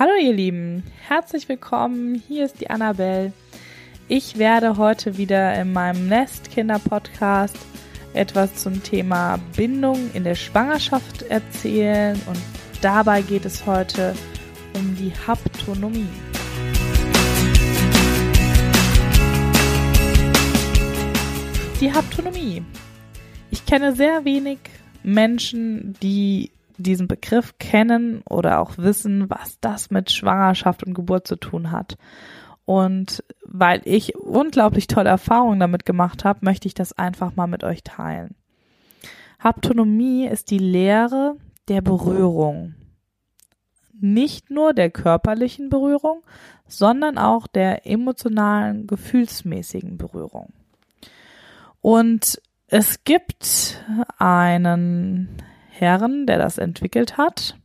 Hallo ihr Lieben, herzlich willkommen. Hier ist die Annabelle. Ich werde heute wieder in meinem Nestkinder-Podcast etwas zum Thema Bindung in der Schwangerschaft erzählen und dabei geht es heute um die Haptonomie. Die Haptonomie. Ich kenne sehr wenig Menschen, die diesen Begriff kennen oder auch wissen, was das mit Schwangerschaft und Geburt zu tun hat. Und weil ich unglaublich tolle Erfahrungen damit gemacht habe, möchte ich das einfach mal mit euch teilen. Haptonomie ist die Lehre der Berührung. Nicht nur der körperlichen Berührung, sondern auch der emotionalen, gefühlsmäßigen Berührung. Und es gibt einen Herren, der das entwickelt hat.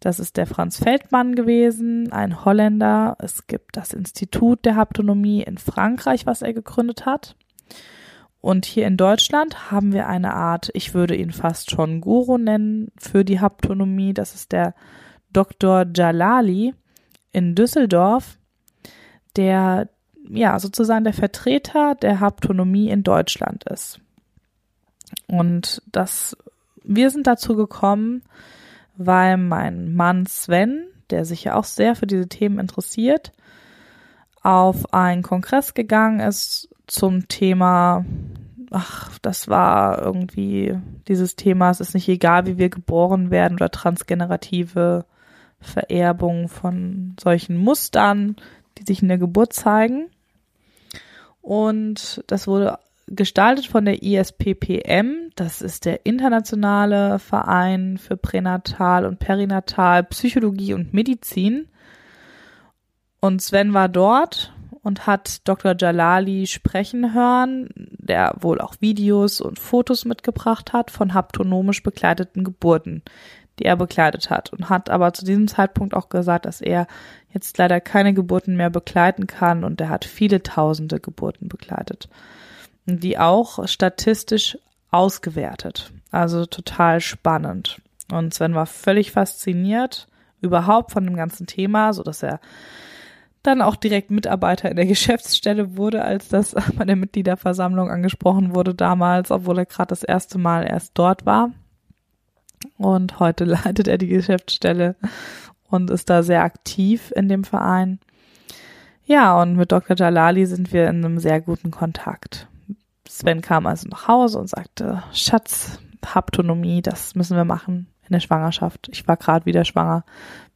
Das ist der Franz Feldmann gewesen, ein Holländer. Es gibt das Institut der Haptonomie in Frankreich, was er gegründet hat. Und hier in Deutschland haben wir eine Art, ich würde ihn fast schon Guru nennen, für die Haptonomie. Das ist der Dr. Jalali in Düsseldorf, der ja sozusagen der Vertreter der Haptonomie in Deutschland ist. Und das wir sind dazu gekommen, weil mein Mann Sven, der sich ja auch sehr für diese Themen interessiert, auf einen Kongress gegangen ist zum Thema, ach, das war irgendwie dieses Thema, es ist nicht egal, wie wir geboren werden oder transgenerative Vererbung von solchen Mustern, die sich in der Geburt zeigen. Und das wurde gestaltet von der ISPPM. Das ist der internationale Verein für Pränatal und Perinatal Psychologie und Medizin. Und Sven war dort und hat Dr. Jalali sprechen hören, der wohl auch Videos und Fotos mitgebracht hat von haptonomisch begleiteten Geburten, die er begleitet hat und hat aber zu diesem Zeitpunkt auch gesagt, dass er jetzt leider keine Geburten mehr begleiten kann und er hat viele tausende Geburten begleitet die auch statistisch ausgewertet. Also total spannend. Und Sven war völlig fasziniert überhaupt von dem ganzen Thema, so dass er dann auch direkt Mitarbeiter in der Geschäftsstelle wurde, als das bei der Mitgliederversammlung angesprochen wurde damals, obwohl er gerade das erste Mal erst dort war. Und heute leitet er die Geschäftsstelle und ist da sehr aktiv in dem Verein. Ja, und mit Dr. Jalali sind wir in einem sehr guten Kontakt. Sven kam also nach Hause und sagte, Schatz, Haptonomie, das müssen wir machen in der Schwangerschaft. Ich war gerade wieder schwanger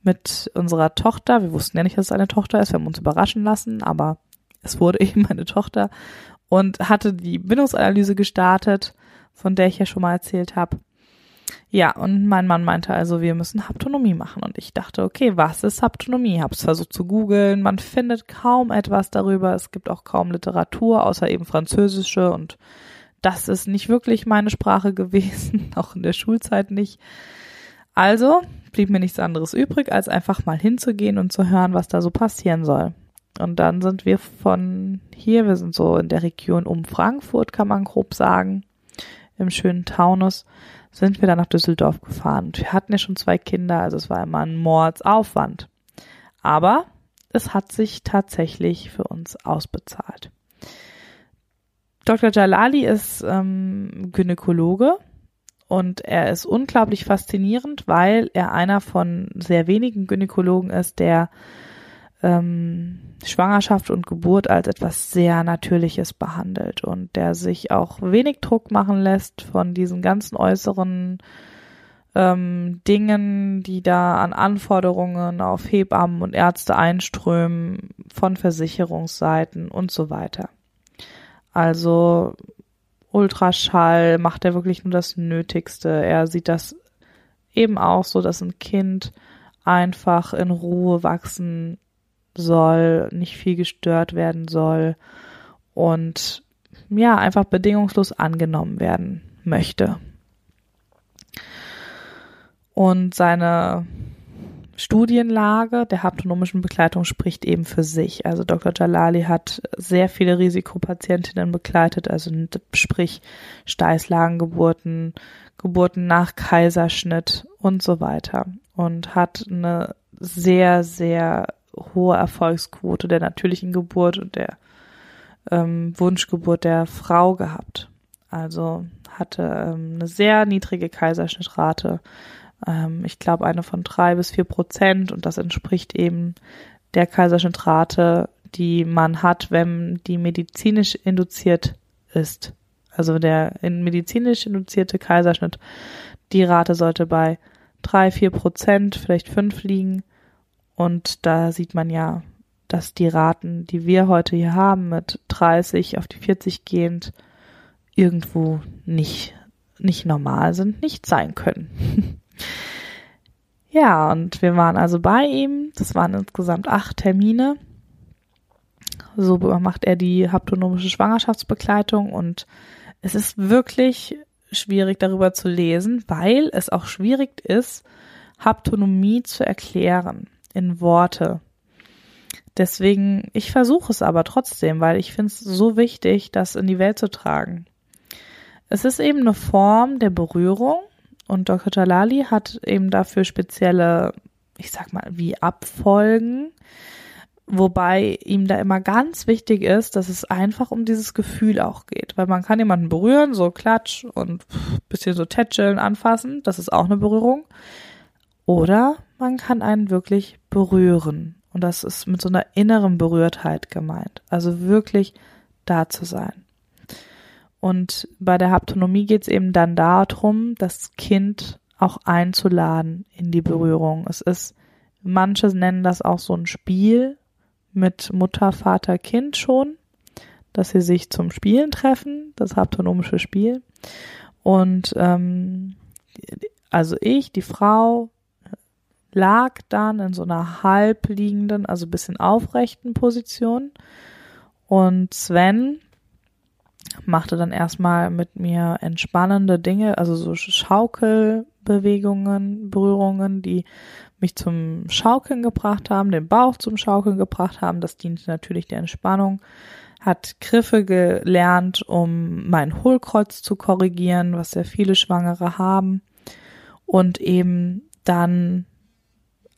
mit unserer Tochter. Wir wussten ja nicht, dass es eine Tochter ist. Wir haben uns überraschen lassen, aber es wurde eben eine Tochter und hatte die Bindungsanalyse gestartet, von der ich ja schon mal erzählt habe. Ja, und mein Mann meinte also, wir müssen Haptonomie machen. Und ich dachte, okay, was ist Haptonomie? Hab's versucht zu googeln. Man findet kaum etwas darüber. Es gibt auch kaum Literatur, außer eben französische. Und das ist nicht wirklich meine Sprache gewesen, auch in der Schulzeit nicht. Also blieb mir nichts anderes übrig, als einfach mal hinzugehen und zu hören, was da so passieren soll. Und dann sind wir von hier, wir sind so in der Region um Frankfurt, kann man grob sagen, im schönen Taunus, sind wir dann nach Düsseldorf gefahren. Wir hatten ja schon zwei Kinder, also es war immer ein Mordsaufwand. Aber es hat sich tatsächlich für uns ausbezahlt. Dr. Jalali ist ähm, Gynäkologe und er ist unglaublich faszinierend, weil er einer von sehr wenigen Gynäkologen ist, der ähm, Schwangerschaft und Geburt als etwas sehr Natürliches behandelt und der sich auch wenig Druck machen lässt von diesen ganzen äußeren ähm, Dingen, die da an Anforderungen auf Hebammen und Ärzte einströmen, von Versicherungsseiten und so weiter. Also Ultraschall macht er wirklich nur das Nötigste. Er sieht das eben auch so, dass ein Kind einfach in Ruhe wachsen soll, nicht viel gestört werden soll und ja, einfach bedingungslos angenommen werden möchte. Und seine Studienlage der haptonomischen Begleitung spricht eben für sich. Also Dr. Jalali hat sehr viele Risikopatientinnen begleitet, also sprich Steißlagengeburten, Geburten nach Kaiserschnitt und so weiter und hat eine sehr, sehr hohe Erfolgsquote der natürlichen Geburt und der ähm, Wunschgeburt der Frau gehabt. Also hatte ähm, eine sehr niedrige Kaiserschnittrate. Ähm, ich glaube eine von drei bis vier Prozent und das entspricht eben der Kaiserschnittrate, die man hat, wenn die medizinisch induziert ist. Also der medizinisch induzierte Kaiserschnitt, die Rate sollte bei drei, vier Prozent, vielleicht fünf liegen. Und da sieht man ja, dass die Raten, die wir heute hier haben, mit 30 auf die 40 gehend, irgendwo nicht, nicht normal sind, nicht sein können. ja, und wir waren also bei ihm. Das waren insgesamt acht Termine. So macht er die haptonomische Schwangerschaftsbegleitung und es ist wirklich schwierig darüber zu lesen, weil es auch schwierig ist, Haptonomie zu erklären in Worte. Deswegen, ich versuche es aber trotzdem, weil ich finde es so wichtig, das in die Welt zu tragen. Es ist eben eine Form der Berührung und Dr. Jalali hat eben dafür spezielle, ich sag mal, wie Abfolgen, wobei ihm da immer ganz wichtig ist, dass es einfach um dieses Gefühl auch geht, weil man kann jemanden berühren, so klatsch und bisschen so tätscheln, anfassen, das ist auch eine Berührung. Oder man kann einen wirklich berühren und das ist mit so einer inneren Berührtheit gemeint, also wirklich da zu sein. Und bei der Haptonomie geht es eben dann darum, das Kind auch einzuladen in die Berührung. Es ist, manche nennen das auch so ein Spiel mit Mutter, Vater, Kind schon, dass sie sich zum Spielen treffen, das haptonomische Spiel. Und ähm, also ich, die Frau, lag dann in so einer halbliegenden, also bisschen aufrechten Position. Und Sven machte dann erstmal mit mir entspannende Dinge, also so Schaukelbewegungen, Berührungen, die mich zum Schaukeln gebracht haben, den Bauch zum Schaukeln gebracht haben. Das diente natürlich der Entspannung. Hat Griffe gelernt, um mein Hohlkreuz zu korrigieren, was sehr viele Schwangere haben. Und eben dann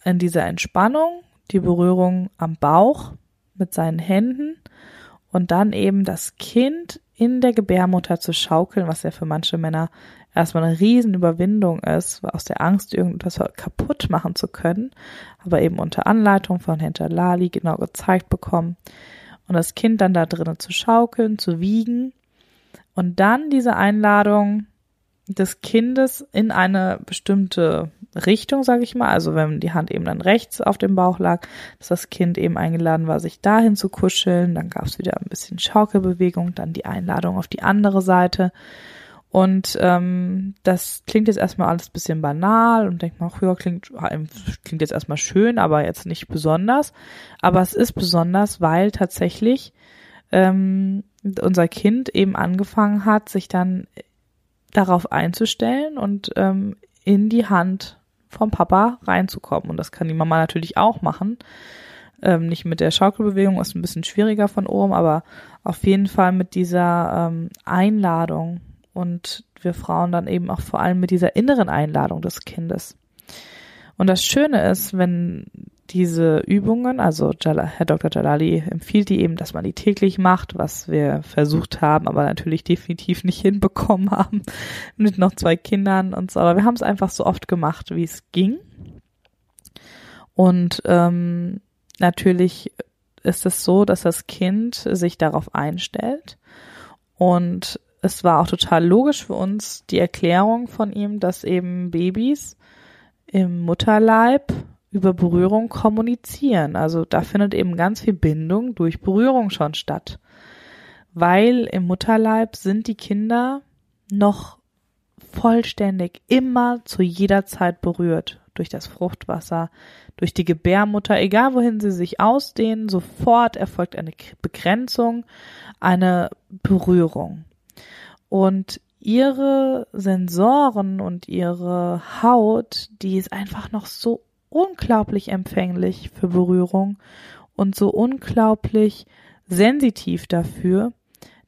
in dieser Entspannung die Berührung am Bauch mit seinen Händen und dann eben das Kind in der Gebärmutter zu schaukeln, was ja für manche Männer erstmal eine Riesenüberwindung ist, aus der Angst, irgendwas kaputt machen zu können, aber eben unter Anleitung von Hinter Lali genau gezeigt bekommen. Und das Kind dann da drinnen zu schaukeln, zu wiegen und dann diese Einladung des Kindes in eine bestimmte Richtung, sage ich mal, also wenn die Hand eben dann rechts auf dem Bauch lag, dass das Kind eben eingeladen war, sich dahin zu kuscheln, dann gab es wieder ein bisschen Schaukelbewegung, dann die Einladung auf die andere Seite. Und ähm, das klingt jetzt erstmal alles bisschen banal und denkt man, ja, klingt, klingt jetzt erstmal schön, aber jetzt nicht besonders. Aber es ist besonders, weil tatsächlich ähm, unser Kind eben angefangen hat, sich dann darauf einzustellen und ähm, in die Hand vom Papa reinzukommen. Und das kann die Mama natürlich auch machen. Ähm, nicht mit der Schaukelbewegung, ist ein bisschen schwieriger von oben, aber auf jeden Fall mit dieser ähm, Einladung und wir Frauen dann eben auch vor allem mit dieser inneren Einladung des Kindes. Und das Schöne ist, wenn diese Übungen, also Herr Dr. Jalali empfiehlt die eben, dass man die täglich macht, was wir versucht haben, aber natürlich definitiv nicht hinbekommen haben mit noch zwei Kindern und so. Aber wir haben es einfach so oft gemacht, wie es ging. Und ähm, natürlich ist es so, dass das Kind sich darauf einstellt. Und es war auch total logisch für uns die Erklärung von ihm, dass eben Babys im Mutterleib über Berührung kommunizieren. Also da findet eben ganz viel Bindung durch Berührung schon statt. Weil im Mutterleib sind die Kinder noch vollständig immer zu jeder Zeit berührt. Durch das Fruchtwasser, durch die Gebärmutter, egal wohin sie sich ausdehnen, sofort erfolgt eine Begrenzung, eine Berührung. Und ihre Sensoren und ihre Haut, die ist einfach noch so unglaublich empfänglich für Berührung und so unglaublich sensitiv dafür,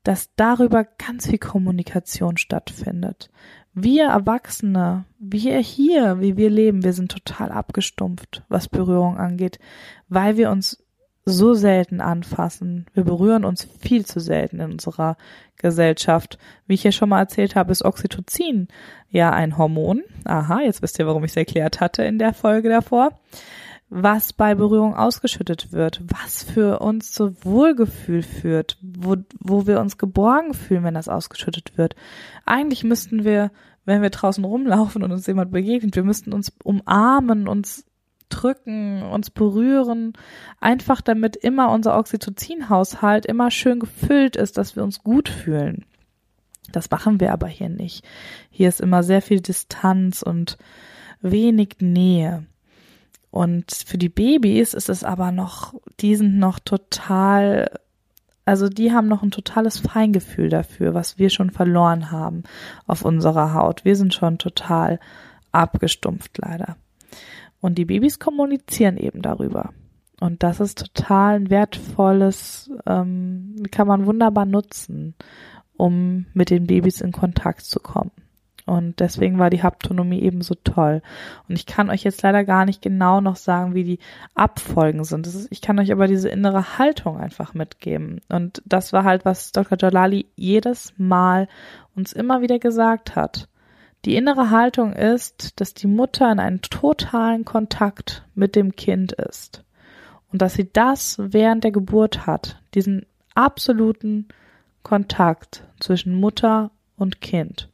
dass darüber ganz viel Kommunikation stattfindet. Wir Erwachsene, wir hier, wie wir leben, wir sind total abgestumpft, was Berührung angeht, weil wir uns so selten anfassen. Wir berühren uns viel zu selten in unserer Gesellschaft. Wie ich ja schon mal erzählt habe, ist Oxytocin ja ein Hormon. Aha, jetzt wisst ihr, warum ich es erklärt hatte in der Folge davor. Was bei Berührung ausgeschüttet wird, was für uns zu Wohlgefühl führt, wo, wo wir uns geborgen fühlen, wenn das ausgeschüttet wird. Eigentlich müssten wir, wenn wir draußen rumlaufen und uns jemand begegnet, wir müssten uns umarmen, uns drücken, uns berühren, einfach damit immer unser Oxytocin-Haushalt immer schön gefüllt ist, dass wir uns gut fühlen. Das machen wir aber hier nicht. Hier ist immer sehr viel Distanz und wenig Nähe. Und für die Babys ist es aber noch, die sind noch total, also die haben noch ein totales Feingefühl dafür, was wir schon verloren haben auf unserer Haut. Wir sind schon total abgestumpft leider. Und die Babys kommunizieren eben darüber. Und das ist total ein wertvolles, ähm, kann man wunderbar nutzen, um mit den Babys in Kontakt zu kommen. Und deswegen war die Haptonomie eben so toll. Und ich kann euch jetzt leider gar nicht genau noch sagen, wie die Abfolgen sind. Ist, ich kann euch aber diese innere Haltung einfach mitgeben. Und das war halt, was Dr. Jalali jedes Mal uns immer wieder gesagt hat. Die innere Haltung ist, dass die Mutter in einem totalen Kontakt mit dem Kind ist und dass sie das während der Geburt hat, diesen absoluten Kontakt zwischen Mutter und Kind.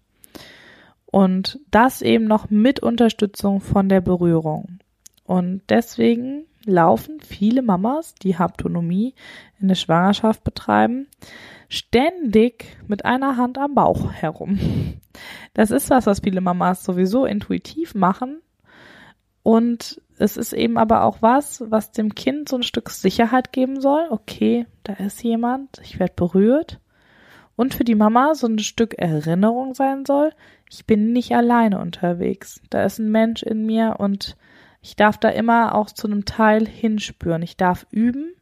Und das eben noch mit Unterstützung von der Berührung. Und deswegen laufen viele Mamas, die Haptonomie in der Schwangerschaft betreiben, ständig mit einer Hand am Bauch herum. Das ist was, was viele Mamas sowieso intuitiv machen. Und es ist eben aber auch was, was dem Kind so ein Stück Sicherheit geben soll. Okay, da ist jemand, ich werde berührt. Und für die Mama so ein Stück Erinnerung sein soll. Ich bin nicht alleine unterwegs. Da ist ein Mensch in mir und ich darf da immer auch zu einem Teil hinspüren. Ich darf üben,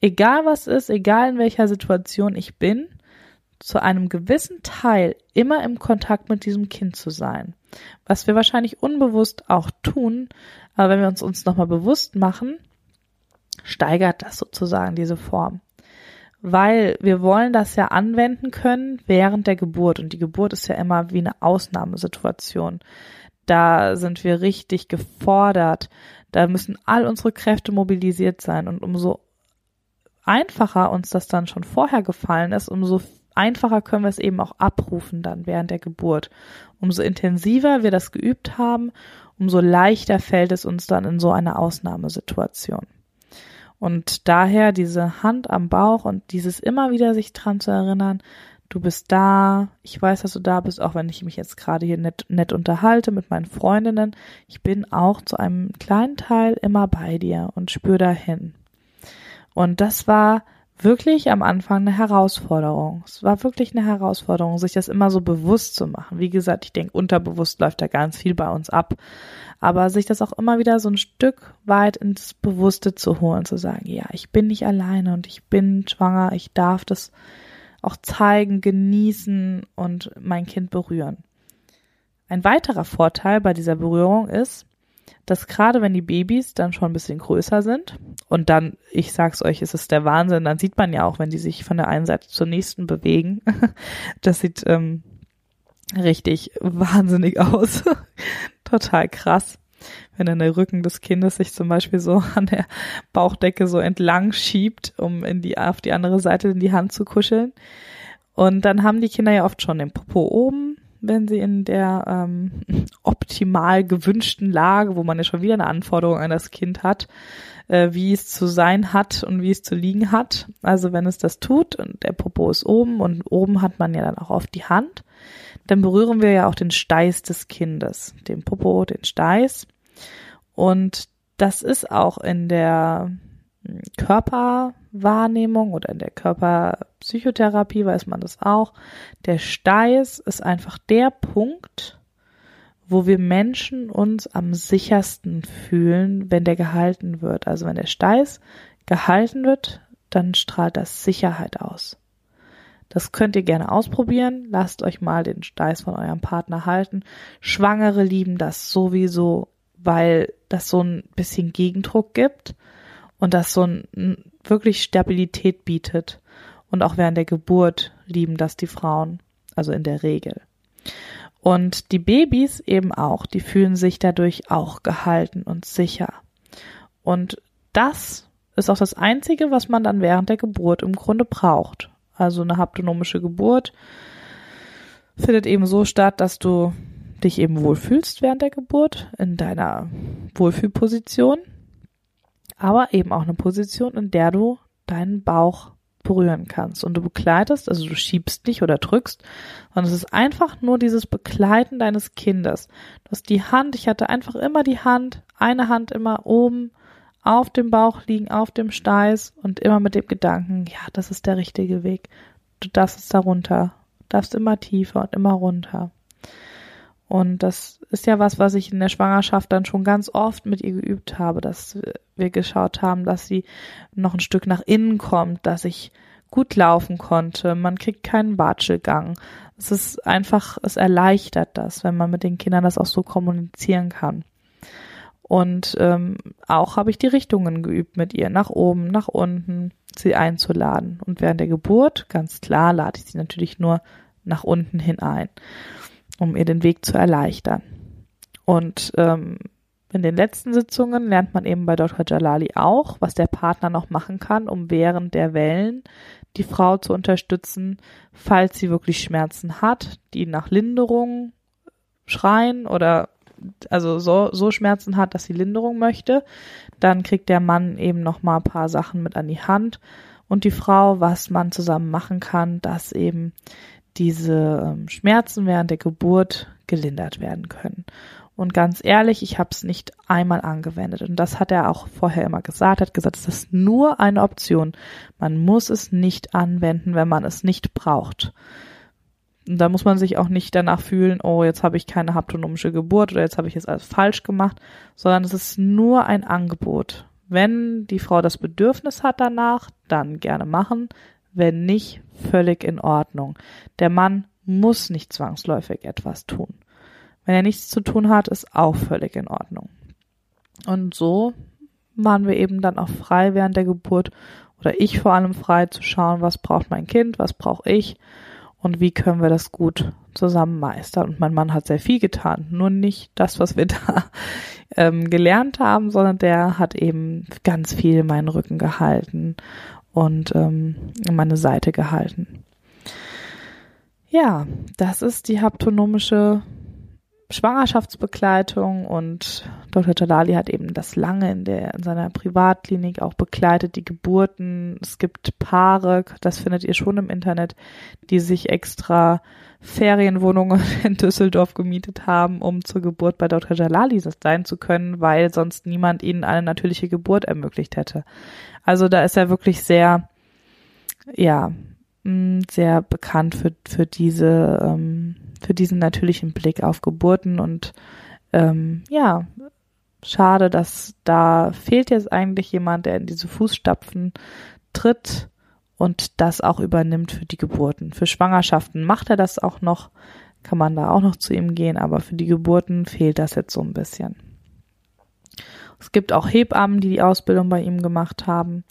egal was ist, egal in welcher Situation ich bin, zu einem gewissen Teil immer im Kontakt mit diesem Kind zu sein. Was wir wahrscheinlich unbewusst auch tun, aber wenn wir uns uns nochmal bewusst machen, steigert das sozusagen diese Form. Weil wir wollen das ja anwenden können während der Geburt und die Geburt ist ja immer wie eine Ausnahmesituation. Da sind wir richtig gefordert. Da müssen all unsere Kräfte mobilisiert sein und umso einfacher uns das dann schon vorher gefallen ist, umso einfacher können wir es eben auch abrufen dann während der Geburt. Umso intensiver wir das geübt haben, umso leichter fällt es uns dann in so einer Ausnahmesituation. Und daher diese Hand am Bauch und dieses immer wieder sich dran zu erinnern, du bist da, ich weiß, dass du da bist, auch wenn ich mich jetzt gerade hier nett, nett unterhalte mit meinen Freundinnen. Ich bin auch zu einem kleinen Teil immer bei dir und spür dahin. Und das war wirklich am Anfang eine Herausforderung. Es war wirklich eine Herausforderung, sich das immer so bewusst zu machen. Wie gesagt, ich denke, unterbewusst läuft da ganz viel bei uns ab. Aber sich das auch immer wieder so ein Stück weit ins Bewusste zu holen, zu sagen, ja, ich bin nicht alleine und ich bin schwanger, ich darf das auch zeigen, genießen und mein Kind berühren. Ein weiterer Vorteil bei dieser Berührung ist, dass gerade wenn die Babys dann schon ein bisschen größer sind und dann, ich sag's euch, ist es der Wahnsinn, dann sieht man ja auch, wenn die sich von der einen Seite zur nächsten bewegen, das sieht ähm, richtig wahnsinnig aus, total krass. Wenn dann der Rücken des Kindes sich zum Beispiel so an der Bauchdecke so entlang schiebt, um in die, auf die andere Seite in die Hand zu kuscheln. Und dann haben die Kinder ja oft schon den Popo oben, wenn sie in der ähm, optimal gewünschten Lage, wo man ja schon wieder eine Anforderung an das Kind hat, äh, wie es zu sein hat und wie es zu liegen hat. Also wenn es das tut und der Popo ist oben und oben hat man ja dann auch oft die Hand, dann berühren wir ja auch den Steiß des Kindes, den Popo, den Steiß. Und das ist auch in der Körperwahrnehmung oder in der Körperpsychotherapie weiß man das auch. Der Steiß ist einfach der Punkt, wo wir Menschen uns am sichersten fühlen, wenn der gehalten wird. Also wenn der Steiß gehalten wird, dann strahlt das Sicherheit aus. Das könnt ihr gerne ausprobieren. Lasst euch mal den Steiß von eurem Partner halten. Schwangere lieben das sowieso, weil das so ein bisschen Gegendruck gibt und das so ein, wirklich Stabilität bietet. Und auch während der Geburt lieben das die Frauen, also in der Regel. Und die Babys eben auch, die fühlen sich dadurch auch gehalten und sicher. Und das ist auch das Einzige, was man dann während der Geburt im Grunde braucht. Also eine haptonomische Geburt findet eben so statt, dass du dich eben wohlfühlst während der Geburt in deiner Wohlfühlposition, aber eben auch eine Position, in der du deinen Bauch berühren kannst und du begleitest, also du schiebst nicht oder drückst, sondern es ist einfach nur dieses Begleiten deines Kindes. Du hast die Hand, ich hatte einfach immer die Hand, eine Hand immer oben auf dem Bauch liegen, auf dem Steiß und immer mit dem Gedanken, ja, das ist der richtige Weg. Du darfst es da runter, darfst immer tiefer und immer runter. Und das ist ja was, was ich in der Schwangerschaft dann schon ganz oft mit ihr geübt habe, dass wir geschaut haben, dass sie noch ein Stück nach innen kommt, dass ich gut laufen konnte. Man kriegt keinen Watschelgang. Es ist einfach, es erleichtert das, wenn man mit den Kindern das auch so kommunizieren kann. Und ähm, auch habe ich die Richtungen geübt mit ihr, nach oben, nach unten, sie einzuladen. Und während der Geburt, ganz klar, lade ich sie natürlich nur nach unten hin ein, um ihr den Weg zu erleichtern. Und ähm, in den letzten Sitzungen lernt man eben bei Dr. Jalali auch, was der Partner noch machen kann, um während der Wellen die Frau zu unterstützen, falls sie wirklich Schmerzen hat, die nach Linderung schreien oder also so, so Schmerzen hat, dass sie Linderung möchte, dann kriegt der Mann eben noch mal ein paar Sachen mit an die Hand und die Frau, was man zusammen machen kann, dass eben diese ähm, Schmerzen während der Geburt gelindert werden können. Und ganz ehrlich, ich habe es nicht einmal angewendet. Und das hat er auch vorher immer gesagt. Er hat gesagt, es ist nur eine Option. Man muss es nicht anwenden, wenn man es nicht braucht. Und da muss man sich auch nicht danach fühlen, oh, jetzt habe ich keine haptonomische Geburt oder jetzt habe ich es alles falsch gemacht, sondern es ist nur ein Angebot. Wenn die Frau das Bedürfnis hat danach, dann gerne machen. Wenn nicht, völlig in Ordnung. Der Mann muss nicht zwangsläufig etwas tun. Wenn er nichts zu tun hat, ist auch völlig in Ordnung. Und so waren wir eben dann auch frei während der Geburt oder ich vor allem frei zu schauen, was braucht mein Kind, was brauche ich und wie können wir das gut zusammen meistern. Und mein Mann hat sehr viel getan, nur nicht das, was wir da ähm, gelernt haben, sondern der hat eben ganz viel meinen Rücken gehalten und ähm, meine Seite gehalten. Ja, das ist die haptonomische Schwangerschaftsbegleitung und Dr. Jalali hat eben das lange in der in seiner Privatklinik auch begleitet, die Geburten. Es gibt Paare, das findet ihr schon im Internet, die sich extra Ferienwohnungen in Düsseldorf gemietet haben, um zur Geburt bei Dr. Jalali sein zu können, weil sonst niemand ihnen eine natürliche Geburt ermöglicht hätte. Also da ist er wirklich sehr, ja, sehr bekannt für, für diese ähm, für diesen natürlichen Blick auf Geburten und ähm, ja, schade, dass da fehlt jetzt eigentlich jemand, der in diese Fußstapfen tritt und das auch übernimmt für die Geburten. Für Schwangerschaften macht er das auch noch, kann man da auch noch zu ihm gehen, aber für die Geburten fehlt das jetzt so ein bisschen. Es gibt auch Hebammen, die die Ausbildung bei ihm gemacht haben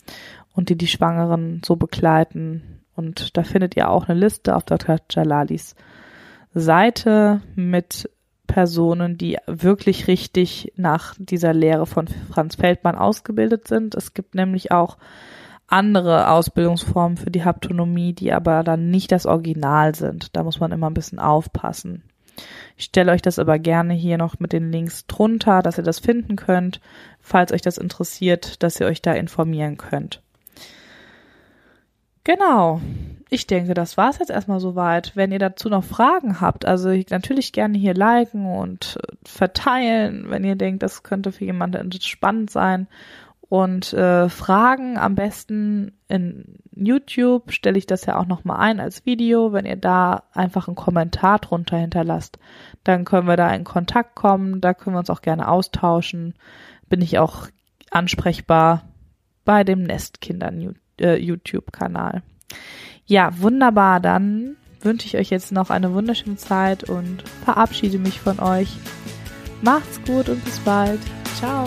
und die die Schwangeren so begleiten. Und da findet ihr auch eine Liste auf Dr. Jalalis Seite mit Personen, die wirklich richtig nach dieser Lehre von Franz Feldmann ausgebildet sind. Es gibt nämlich auch andere Ausbildungsformen für die Haptonomie, die aber dann nicht das Original sind. Da muss man immer ein bisschen aufpassen. Ich stelle euch das aber gerne hier noch mit den Links drunter, dass ihr das finden könnt, falls euch das interessiert, dass ihr euch da informieren könnt. Genau ich denke, das war's jetzt erstmal soweit. Wenn ihr dazu noch Fragen habt, also natürlich gerne hier liken und äh, verteilen, wenn ihr denkt, das könnte für jemanden spannend sein. Und äh, Fragen am besten in YouTube stelle ich das ja auch nochmal ein als Video. Wenn ihr da einfach einen Kommentar drunter hinterlasst, dann können wir da in Kontakt kommen. Da können wir uns auch gerne austauschen. Bin ich auch ansprechbar bei dem Nestkindern äh, YouTube-Kanal. Ja, wunderbar. Dann wünsche ich euch jetzt noch eine wunderschöne Zeit und verabschiede mich von euch. Macht's gut und bis bald. Ciao.